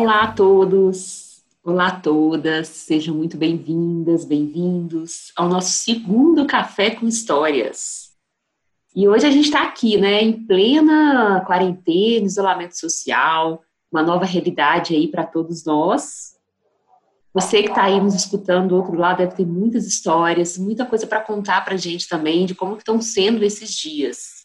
Olá a todos! Olá a todas, sejam muito bem-vindas, bem-vindos ao nosso segundo Café com Histórias. E hoje a gente está aqui, né, em plena quarentena, isolamento social, uma nova realidade aí para todos nós. Você que está aí nos escutando do outro lado deve ter muitas histórias, muita coisa para contar para a gente também de como estão sendo esses dias.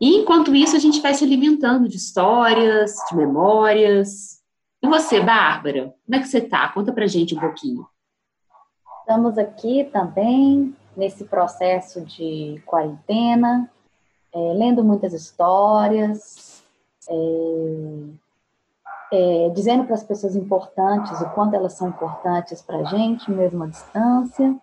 E enquanto isso, a gente vai se alimentando de histórias, de memórias, e você, Bárbara, como é que você está? Conta pra gente um pouquinho. Estamos aqui também nesse processo de quarentena, é, lendo muitas histórias, é, é, dizendo para as pessoas importantes o quanto elas são importantes para a gente, mesmo à distância.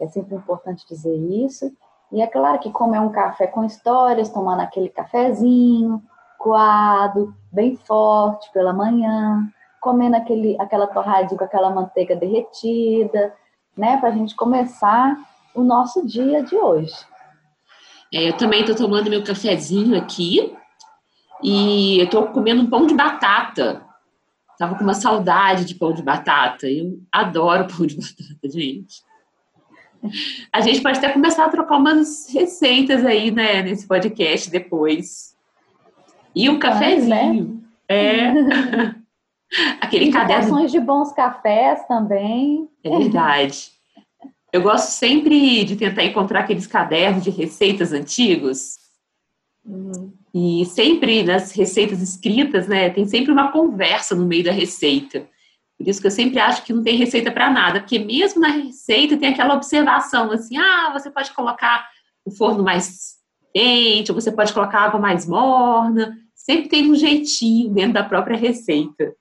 É sempre importante dizer isso. E é claro que, como é um café com histórias, tomando aquele cafezinho, coado, bem forte pela manhã, comendo aquele, aquela torradinha com aquela manteiga derretida, né? Para a gente começar o nosso dia de hoje. É, eu também estou tomando meu cafezinho aqui e eu estou comendo um pão de batata. Tava com uma saudade de pão de batata. Eu adoro pão de batata, gente. A gente pode até começar a trocar umas receitas aí, né, nesse podcast depois. E um cafezinho. É. Aquele caderno. de bons cafés também. É verdade. Eu gosto sempre de tentar encontrar aqueles cadernos de receitas antigos. Uhum. E sempre nas receitas escritas, né, tem sempre uma conversa no meio da receita. Por isso que eu sempre acho que não tem receita para nada, porque mesmo na receita tem aquela observação assim: ah, você pode colocar o forno mais quente, ou você pode colocar água mais morna. Sempre tem um jeitinho dentro da própria receita.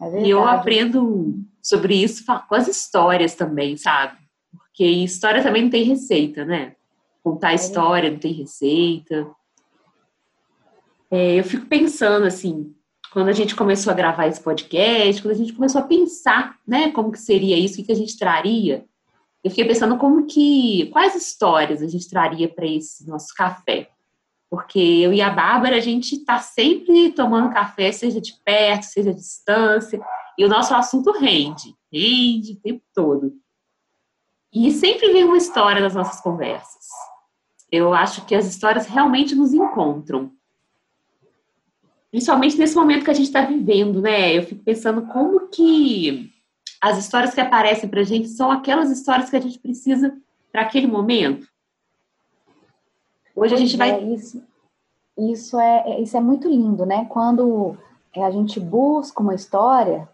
É e eu aprendo sobre isso com as histórias também, sabe? Porque história também não tem receita, né? Contar é história não tem receita. É, eu fico pensando assim, quando a gente começou a gravar esse podcast, quando a gente começou a pensar, né, como que seria isso, o que a gente traria, eu fiquei pensando como que, quais histórias a gente traria para esse nosso café. Porque eu e a Bárbara, a gente está sempre tomando café, seja de perto, seja de distância, e o nosso assunto rende, rende o tempo todo. E sempre vem uma história nas nossas conversas. Eu acho que as histórias realmente nos encontram. Principalmente nesse momento que a gente está vivendo, né? Eu fico pensando como que as histórias que aparecem para a gente são aquelas histórias que a gente precisa para aquele momento. Hoje a gente vai. É, isso, isso, é, é, isso é muito lindo, né? Quando a gente busca uma história,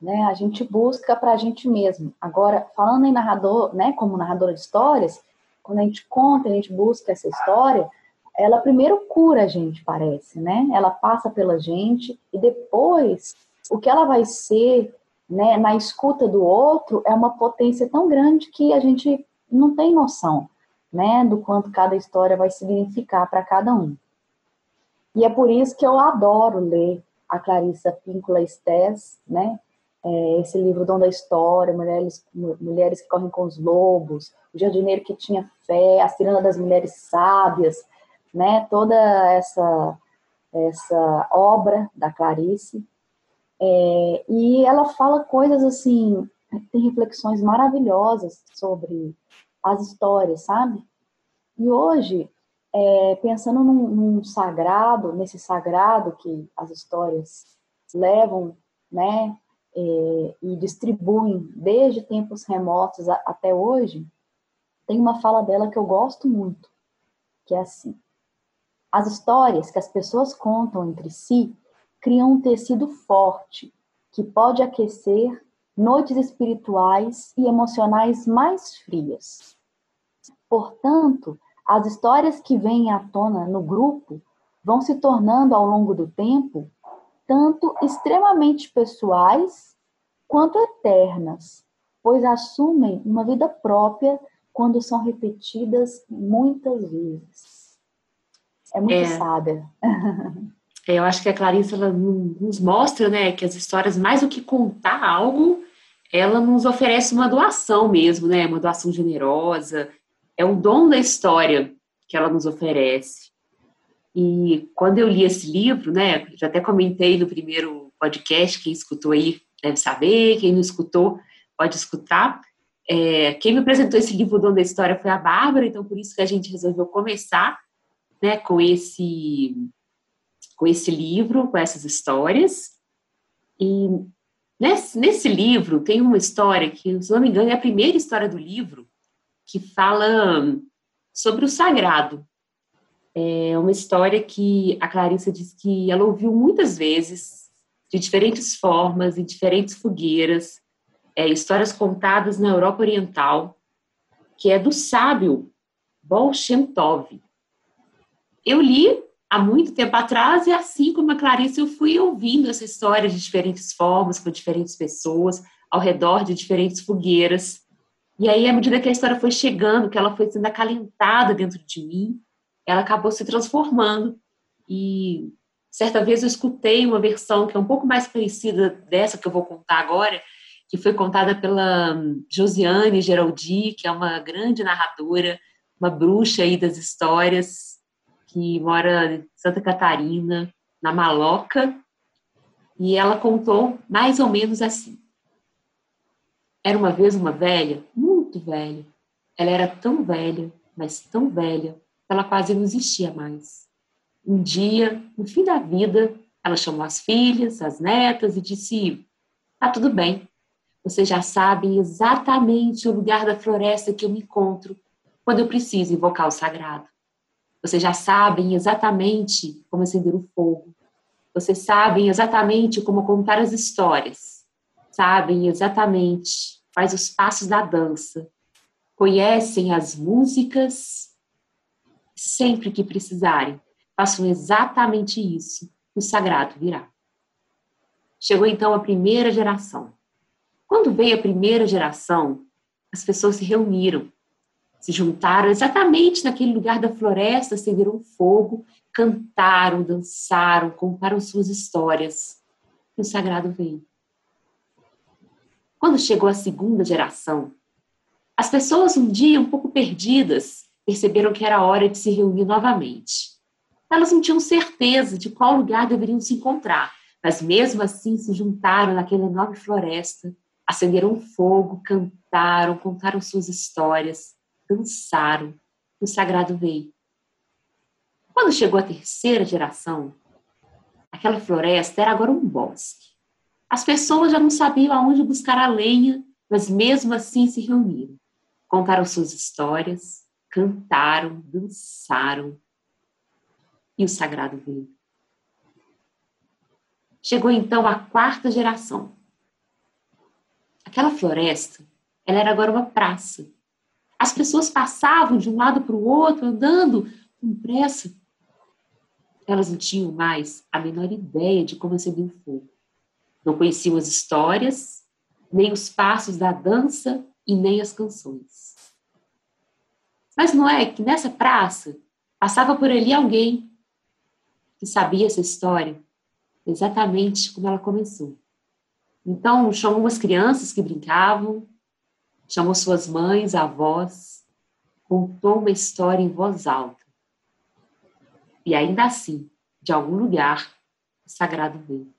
né? A gente busca para a gente mesmo. Agora, falando em narrador, né? Como narradora de histórias, quando a gente conta, a gente busca essa história, ela primeiro cura a gente, parece, né? Ela passa pela gente e depois o que ela vai ser, né? Na escuta do outro é uma potência tão grande que a gente não tem noção né, do quanto cada história vai significar para cada um. E é por isso que eu adoro ler a Clarissa Píncula Estés, né, é, esse livro Dom da História, Mulheres, Mulheres que Correm com os Lobos, O Jardineiro que Tinha Fé, A Ciranda das Mulheres Sábias, né, toda essa, essa obra da Clarice. É, e ela fala coisas assim, tem reflexões maravilhosas sobre as histórias, sabe? E hoje, é, pensando num, num, sagrado, nesse sagrado que as histórias levam, né, é, e distribuem desde tempos remotos a, até hoje, tem uma fala dela que eu gosto muito, que é assim: as histórias que as pessoas contam entre si criam um tecido forte que pode aquecer noites espirituais e emocionais mais frias. Portanto, as histórias que vêm à tona no grupo vão se tornando ao longo do tempo tanto extremamente pessoais quanto eternas, pois assumem uma vida própria quando são repetidas muitas vezes. É muito é. sábia. É, eu acho que a Clarice ela nos mostra, né, que as histórias mais do que contar algo, ela nos oferece uma doação mesmo, né, uma doação generosa. É o dom da história que ela nos oferece. E quando eu li esse livro, né, já até comentei no primeiro podcast, quem escutou aí deve saber, quem não escutou pode escutar. É, quem me apresentou esse livro, O Dom da História, foi a Bárbara, então por isso que a gente resolveu começar né, com esse com esse livro, com essas histórias. E nesse, nesse livro tem uma história que, se não me engano, é a primeira história do livro que fala sobre o sagrado. É uma história que a Clarissa diz que ela ouviu muitas vezes, de diferentes formas, em diferentes fogueiras, é, histórias contadas na Europa Oriental, que é do sábio Baal Shem Tov. Eu li há muito tempo atrás, e assim como a Clarice, eu fui ouvindo essa história de diferentes formas, com diferentes pessoas, ao redor de diferentes fogueiras. E aí, à medida que a história foi chegando, que ela foi sendo acalentada dentro de mim, ela acabou se transformando. E certa vez eu escutei uma versão que é um pouco mais parecida dessa que eu vou contar agora, que foi contada pela Josiane Geraldi, que é uma grande narradora, uma bruxa aí das histórias, que mora em Santa Catarina, na Maloca, e ela contou mais ou menos assim. Era uma vez uma velha, muito velha. Ela era tão velha, mas tão velha, que ela quase não existia mais. Um dia, no fim da vida, ela chamou as filhas, as netas e disse: Tá tudo bem. Vocês já sabem exatamente o lugar da floresta que eu me encontro quando eu preciso invocar o sagrado. Vocês já sabem exatamente como acender o fogo. Vocês sabem exatamente como contar as histórias. Sabem exatamente quais os passos da dança. Conhecem as músicas. Sempre que precisarem, façam exatamente isso. O sagrado virá. Chegou então a primeira geração. Quando veio a primeira geração, as pessoas se reuniram se juntaram exatamente naquele lugar da floresta, acenderam fogo, cantaram, dançaram, contaram suas histórias. E o sagrado veio. Quando chegou a segunda geração, as pessoas um dia um pouco perdidas perceberam que era hora de se reunir novamente. Elas não tinham certeza de qual lugar deveriam se encontrar, mas mesmo assim se juntaram naquela enorme floresta, acenderam fogo, cantaram, contaram suas histórias cansaram, o sagrado veio. Quando chegou a terceira geração, aquela floresta era agora um bosque. As pessoas já não sabiam aonde buscar a lenha, mas mesmo assim se reuniram. Contaram suas histórias, cantaram, dançaram. E o sagrado veio. Chegou então a quarta geração. Aquela floresta, ela era agora uma praça as pessoas passavam de um lado para o outro, andando com pressa. Elas não tinham mais a menor ideia de como acender o fogo. Não conheciam as histórias, nem os passos da dança e nem as canções. Mas não é que nessa praça passava por ali alguém que sabia essa história exatamente como ela começou. Então, chamou umas crianças que brincavam, chamou suas mães, avós, contou uma história em voz alta. E ainda assim, de algum lugar, o sagrado veio.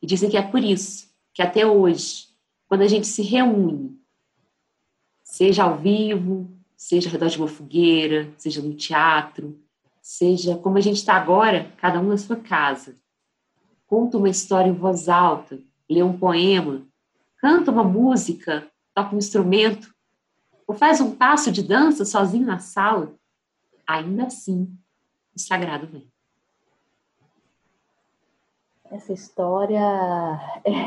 E dizem que é por isso que até hoje, quando a gente se reúne, seja ao vivo, seja ao redor de uma fogueira, seja no teatro, seja como a gente está agora, cada um na sua casa, conta uma história em voz alta, lê um poema, canta uma música toca um instrumento, ou faz um passo de dança sozinho na sala, ainda assim o sagrado vem. Essa história,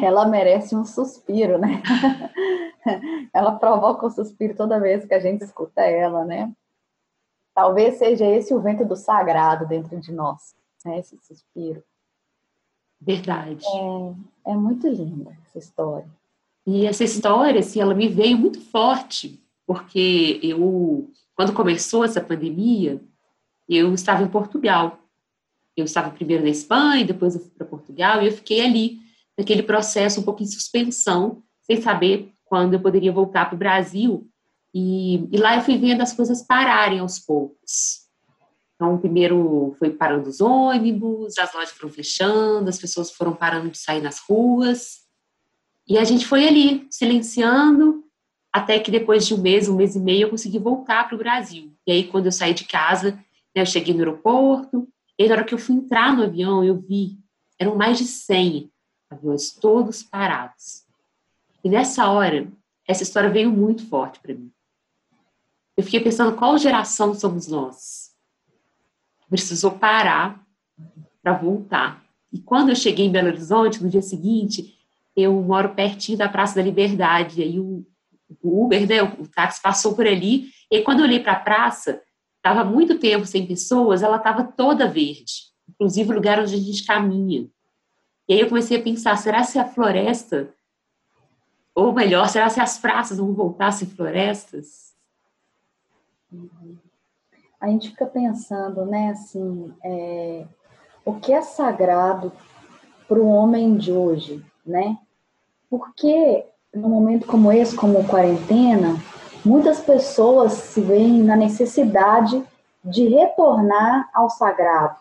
ela merece um suspiro, né? ela provoca um suspiro toda vez que a gente escuta ela, né? talvez seja esse o vento do sagrado dentro de nós, né? esse suspiro. Verdade. É, é muito linda essa história. E essa história, assim, ela me veio muito forte, porque eu, quando começou essa pandemia, eu estava em Portugal. Eu estava primeiro na Espanha, depois eu fui para Portugal, e eu fiquei ali, naquele processo um pouco em suspensão, sem saber quando eu poderia voltar para o Brasil. E, e, lá eu fui vendo as coisas pararem aos poucos. Então, primeiro foi parando os ônibus, as lojas foram fechando, as pessoas foram parando de sair nas ruas. E a gente foi ali, silenciando, até que depois de um mês, um mês e meio, eu consegui voltar para o Brasil. E aí, quando eu saí de casa, né, eu cheguei no aeroporto, e na hora que eu fui entrar no avião, eu vi, eram mais de 100 aviões, todos parados. E nessa hora, essa história veio muito forte para mim. Eu fiquei pensando qual geração somos nós. Precisou parar para voltar. E quando eu cheguei em Belo Horizonte, no dia seguinte, eu moro pertinho da Praça da Liberdade. Aí o, o Uber, né, o, o táxi passou por ali. E quando eu olhei para a praça, estava muito tempo sem pessoas, ela estava toda verde, inclusive o lugar onde a gente caminha. E aí eu comecei a pensar, será se a floresta, ou melhor, será se as praças vão voltar a ser florestas? A gente fica pensando, né, assim, é, o que é sagrado para o homem de hoje, né? Porque num momento como esse, como quarentena, muitas pessoas se veem na necessidade de retornar ao sagrado,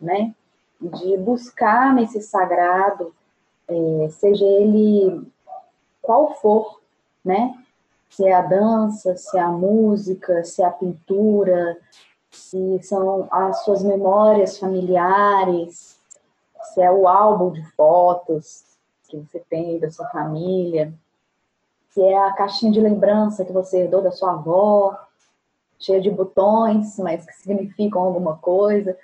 né? De buscar nesse sagrado, é, seja ele qual for, né? Se é a dança, se é a música, se é a pintura, se são as suas memórias familiares, se é o álbum de fotos que você tem da sua família, se é a caixinha de lembrança que você herdou da sua avó, cheia de botões, mas que significam alguma coisa.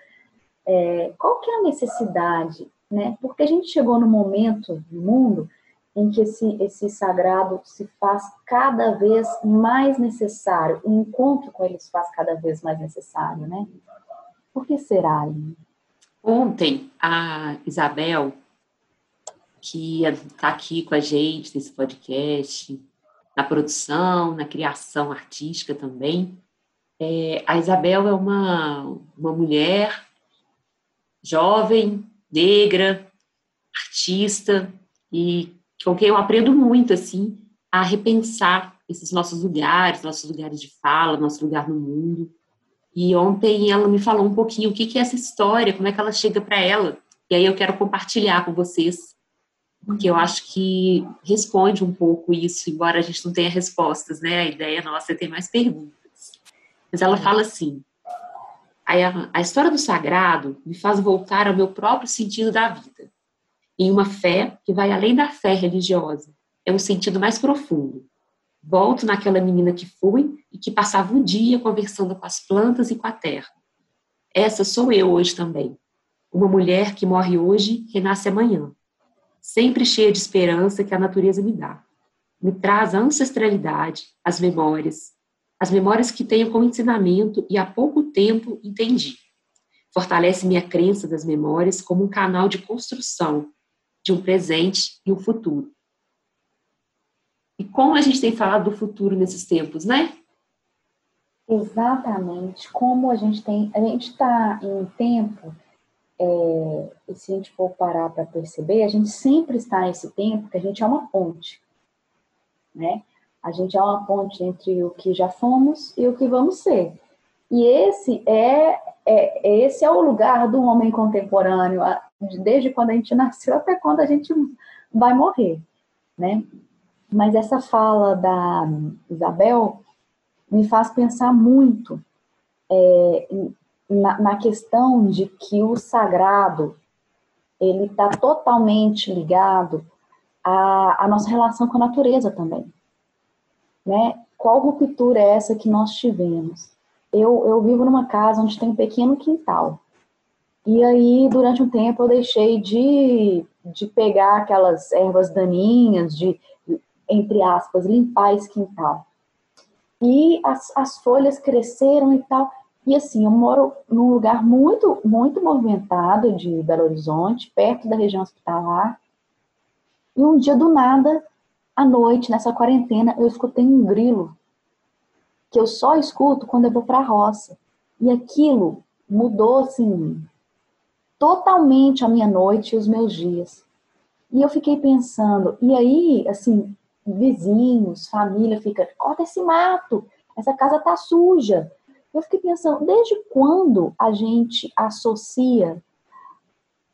É, qual que é a necessidade? Né? Porque a gente chegou no momento no mundo em que esse, esse sagrado se faz cada vez mais necessário, o encontro com ele se faz cada vez mais necessário, né? Por que será, Aline? Ontem, a Isabel, que está aqui com a gente nesse podcast, na produção, na criação artística também, é, a Isabel é uma, uma mulher jovem, negra, artista, e com quem eu aprendo muito, assim, a repensar esses nossos lugares, nossos lugares de fala, nosso lugar no mundo. E ontem ela me falou um pouquinho o que, que é essa história, como é que ela chega para ela. E aí eu quero compartilhar com vocês, porque eu acho que responde um pouco isso, embora a gente não tenha respostas, né? A ideia nossa é ter mais perguntas. Mas ela fala assim: a, a história do sagrado me faz voltar ao meu próprio sentido da vida em uma fé que vai além da fé religiosa. É um sentido mais profundo. Volto naquela menina que fui e que passava um dia conversando com as plantas e com a terra. Essa sou eu hoje também. Uma mulher que morre hoje, renasce amanhã. Sempre cheia de esperança que a natureza me dá. Me traz a ancestralidade, as memórias, as memórias que tenho como ensinamento e há pouco tempo entendi. Fortalece minha crença das memórias como um canal de construção de um presente e um futuro. E como a gente tem falado do futuro nesses tempos, né? Exatamente. Como a gente tem. A gente está em um tempo, é, e se a gente for parar para perceber, a gente sempre está nesse tempo que a gente é uma ponte. Né? A gente é uma ponte entre o que já fomos e o que vamos ser. E esse é, é, esse é o lugar do homem contemporâneo, desde quando a gente nasceu até quando a gente vai morrer, né? Mas essa fala da Isabel me faz pensar muito é, na, na, questão de que o sagrado ele está totalmente ligado à, à nossa relação com a natureza também, né? Qual ruptura é essa que nós tivemos? Eu, eu vivo numa casa onde tem um pequeno quintal. E aí, durante um tempo, eu deixei de, de pegar aquelas ervas daninhas, de, entre aspas, limpar esse quintal. E as, as folhas cresceram e tal. E assim, eu moro num lugar muito, muito movimentado de Belo Horizonte, perto da região hospitalar. E um dia do nada, à noite, nessa quarentena, eu escutei um grilo que eu só escuto quando eu vou para a roça. E aquilo mudou assim totalmente a minha noite e os meus dias. E eu fiquei pensando, e aí, assim, vizinhos, família fica, corta esse mato, essa casa tá suja. Eu fiquei pensando, desde quando a gente associa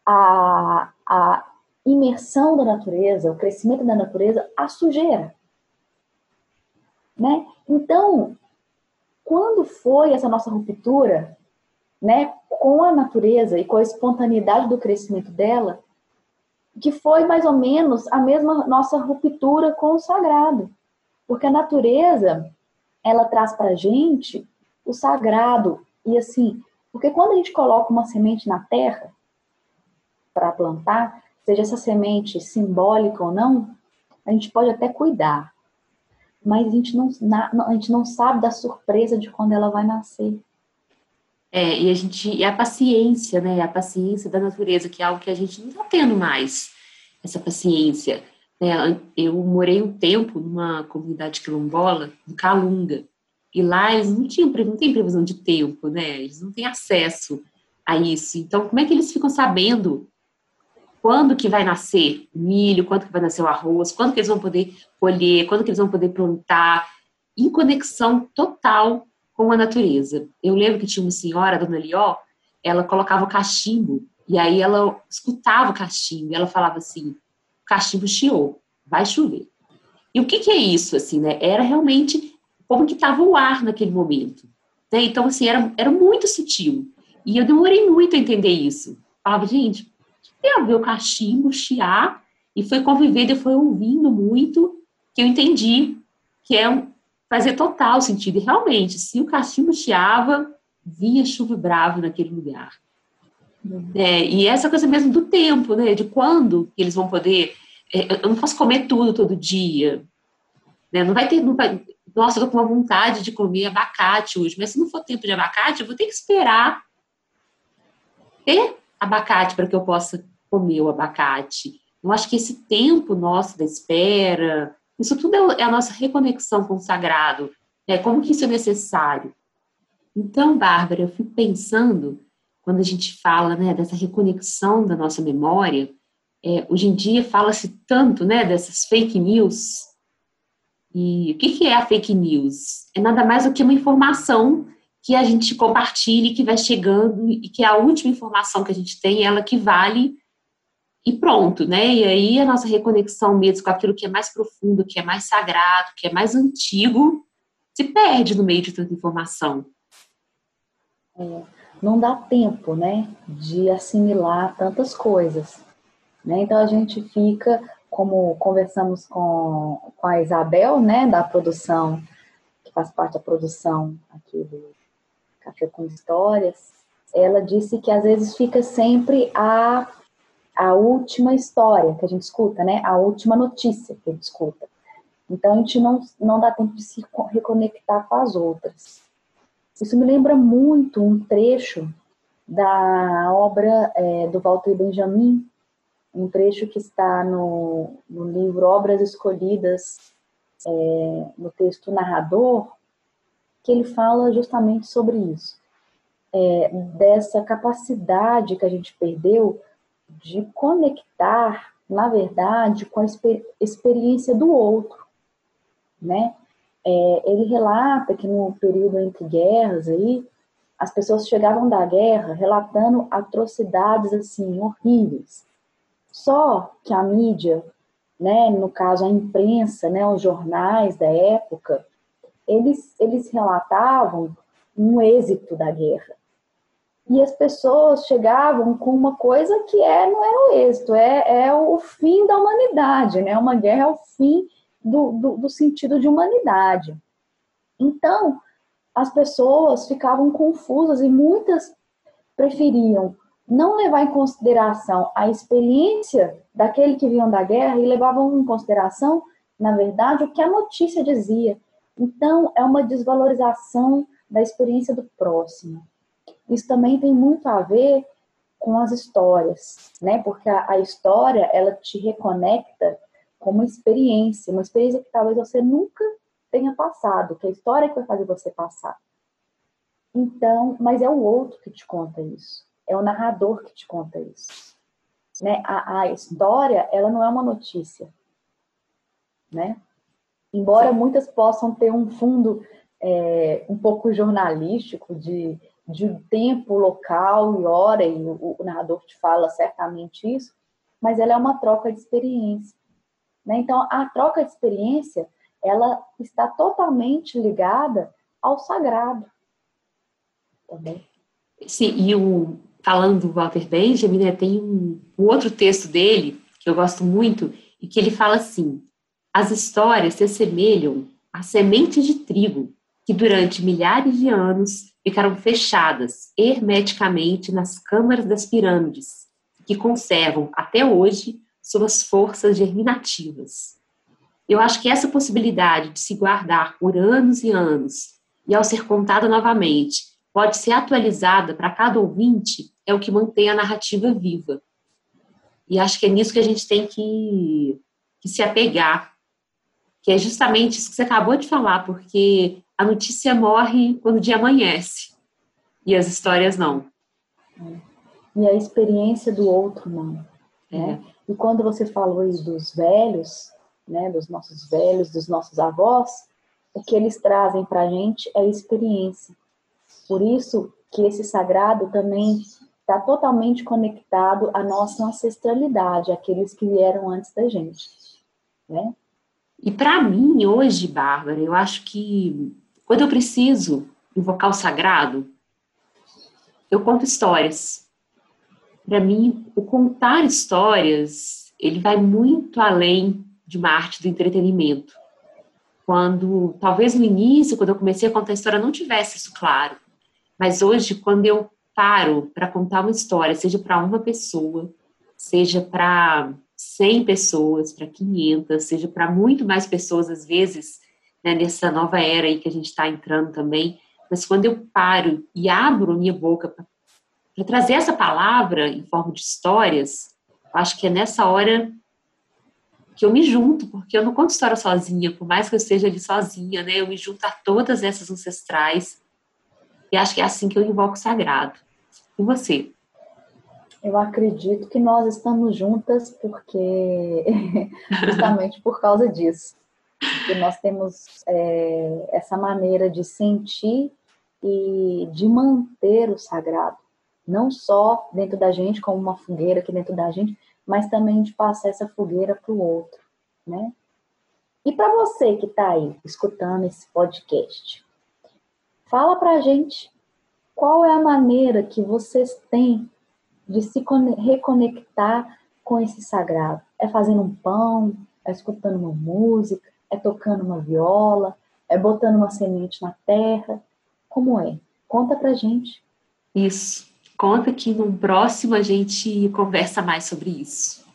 a, a imersão da natureza, o crescimento da natureza, à sujeira? Né? Então, quando foi essa nossa ruptura, né, com a natureza e com a espontaneidade do crescimento dela, que foi mais ou menos a mesma nossa ruptura com o sagrado. Porque a natureza, ela traz para a gente o sagrado. E assim, porque quando a gente coloca uma semente na terra para plantar, seja essa semente simbólica ou não, a gente pode até cuidar. Mas a gente não, a gente não sabe da surpresa de quando ela vai nascer. É, e a gente, e a paciência, né? A paciência da natureza, que é algo que a gente não está tendo mais, essa paciência. Né? Eu morei um tempo numa comunidade quilombola, no Calunga, e lá eles não tinham, não tem previsão de tempo, né? Eles não têm acesso a isso. Então, como é que eles ficam sabendo quando que vai nascer milho, quando que vai nascer o arroz, quando que eles vão poder colher, quando que eles vão poder plantar, em conexão total com a natureza. Eu lembro que tinha uma senhora, a dona Lió, ela colocava o cachimbo, e aí ela escutava o cachimbo, e ela falava assim, o cachimbo chiou, vai chover. E o que, que é isso, assim, né? Era realmente como que estava o ar naquele momento. Né? Então, assim, era, era muito sutil. E eu demorei muito a entender isso. Falava, gente, tem a ver o cachimbo, chiar, e foi convivendo, e foi ouvindo muito, que eu entendi que é um, fazia total sentido. E realmente, se o cachimbo chiava, vinha chuva brava naquele lugar. Uhum. É, e essa coisa mesmo do tempo, né? De quando eles vão poder. É, eu não posso comer tudo todo dia. Né? Não vai ter. Não vai, nossa, eu tô com uma vontade de comer abacate hoje, mas se não for tempo de abacate, eu vou ter que esperar ter abacate para que eu possa comer o abacate. Eu acho que esse tempo nosso da espera, isso tudo é, é a nossa reconexão com o sagrado. Né? Como que isso é necessário? Então, Bárbara, eu fico pensando, quando a gente fala né, dessa reconexão da nossa memória, é, hoje em dia fala-se tanto né, dessas fake news. E o que, que é a fake news? É nada mais do que uma informação que a gente compartilha que vai chegando e que é a última informação que a gente tem, ela que vale e pronto, né? E aí a nossa reconexão mesmo com aquilo que é mais profundo, que é mais sagrado, que é mais antigo, se perde no meio de tanta informação. É, não dá tempo, né, de assimilar tantas coisas. Né? Então a gente fica, como conversamos com, com a Isabel, né, da produção, que faz parte da produção aqui do Café com Histórias, ela disse que às vezes fica sempre a a última história que a gente escuta, né? A última notícia que a gente escuta. Então a gente não, não dá tempo de se reconectar com as outras. Isso me lembra muito um trecho da obra é, do Walter Benjamin, um trecho que está no, no livro Obras Escolhidas, é, no texto narrador, que ele fala justamente sobre isso. É, dessa capacidade que a gente perdeu de conectar, na verdade, com a exper experiência do outro, né? É, ele relata que no período entre guerras aí, as pessoas chegavam da guerra relatando atrocidades assim horríveis. Só que a mídia, né, no caso a imprensa, né, os jornais da época, eles eles relatavam um êxito da guerra e as pessoas chegavam com uma coisa que é, não é o êxito, é, é o fim da humanidade, né? Uma guerra é o fim do, do, do sentido de humanidade. Então, as pessoas ficavam confusas e muitas preferiam não levar em consideração a experiência daquele que vinham da guerra e levavam em consideração, na verdade, o que a notícia dizia. Então, é uma desvalorização da experiência do próximo. Isso também tem muito a ver com as histórias, né? Porque a, a história, ela te reconecta com uma experiência, uma experiência que talvez você nunca tenha passado, que é a história que vai fazer você passar. Então, mas é o outro que te conta isso. É o narrador que te conta isso. Né? A, a história, ela não é uma notícia. Né? Embora muitas possam ter um fundo é, um pouco jornalístico de, de tempo, local e hora, e o, o, narrador te fala certamente isso, mas ela é uma troca de experiência. Né? Então, a troca de experiência, ela está totalmente ligada ao sagrado. Também. Sim, e o, falando do Walter Benjamin, né, tem um, um outro texto dele que eu gosto muito, e que ele fala assim: as histórias se assemelham a sementes de trigo que durante milhares de anos ficaram fechadas hermeticamente nas câmaras das pirâmides, que conservam até hoje suas forças germinativas. Eu acho que essa possibilidade de se guardar por anos e anos e ao ser contada novamente pode ser atualizada para cada ouvinte é o que mantém a narrativa viva. E acho que é nisso que a gente tem que, que se apegar, que é justamente isso que você acabou de falar, porque a notícia morre quando o dia amanhece e as histórias não. E a experiência do outro não. Né? É. E quando você falou aí dos velhos, né, dos nossos velhos, dos nossos avós, o que eles trazem para a gente é experiência. Por isso que esse sagrado também está totalmente conectado à nossa ancestralidade, aqueles que vieram antes da gente, né? E para mim hoje, Bárbara, eu acho que quando eu preciso invocar o sagrado, eu conto histórias. Para mim, o contar histórias, ele vai muito além de uma arte do entretenimento. Quando, talvez no início, quando eu comecei a contar a história, não tivesse isso claro. Mas hoje, quando eu paro para contar uma história, seja para uma pessoa, seja para 100 pessoas, para 500, seja para muito mais pessoas, às vezes, né, nessa nova era aí que a gente está entrando também. Mas quando eu paro e abro minha boca para trazer essa palavra em forma de histórias, acho que é nessa hora que eu me junto, porque eu não conto história sozinha, por mais que eu esteja ali sozinha, né? Eu me junto a todas essas ancestrais e acho que é assim que eu invoco o sagrado. E você? Eu acredito que nós estamos juntas porque justamente por causa disso. Que nós temos é, essa maneira de sentir e de manter o sagrado, não só dentro da gente, como uma fogueira aqui dentro da gente, mas também de passar essa fogueira para o outro, né? E para você que está aí escutando esse podcast, Fala pra gente qual é a maneira que vocês têm de se reconectar com esse sagrado. É fazendo um pão, é escutando uma música, é tocando uma viola, é botando uma semente na terra. Como é? Conta pra gente. Isso. Conta que no próximo a gente conversa mais sobre isso.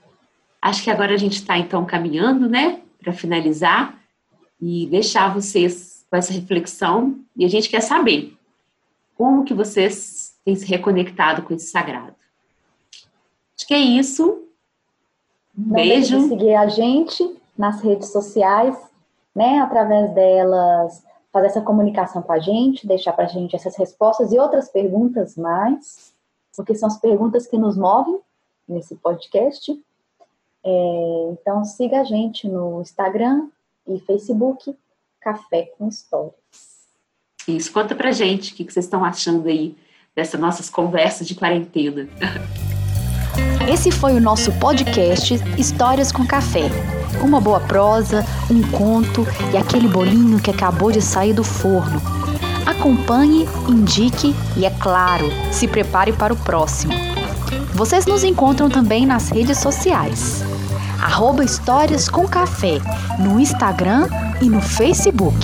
Acho que agora a gente está então caminhando, né, para finalizar e deixar vocês com essa reflexão e a gente quer saber como que vocês têm se reconectado com esse sagrado. Acho que é isso. Um Não beijo. De seguir a gente nas redes sociais, né? Através delas, fazer essa comunicação com a gente, deixar para a gente essas respostas e outras perguntas mais, porque são as perguntas que nos movem nesse podcast. É, então siga a gente no Instagram e Facebook Café com Histórias. Isso, conta pra gente o que vocês estão achando aí dessas nossas conversas de quarentena. Esse foi o nosso podcast Histórias com Café. Uma boa prosa, um conto e aquele bolinho que acabou de sair do forno. Acompanhe, indique e, é claro, se prepare para o próximo. Vocês nos encontram também nas redes sociais. Arroba Histórias com Café no Instagram e no Facebook.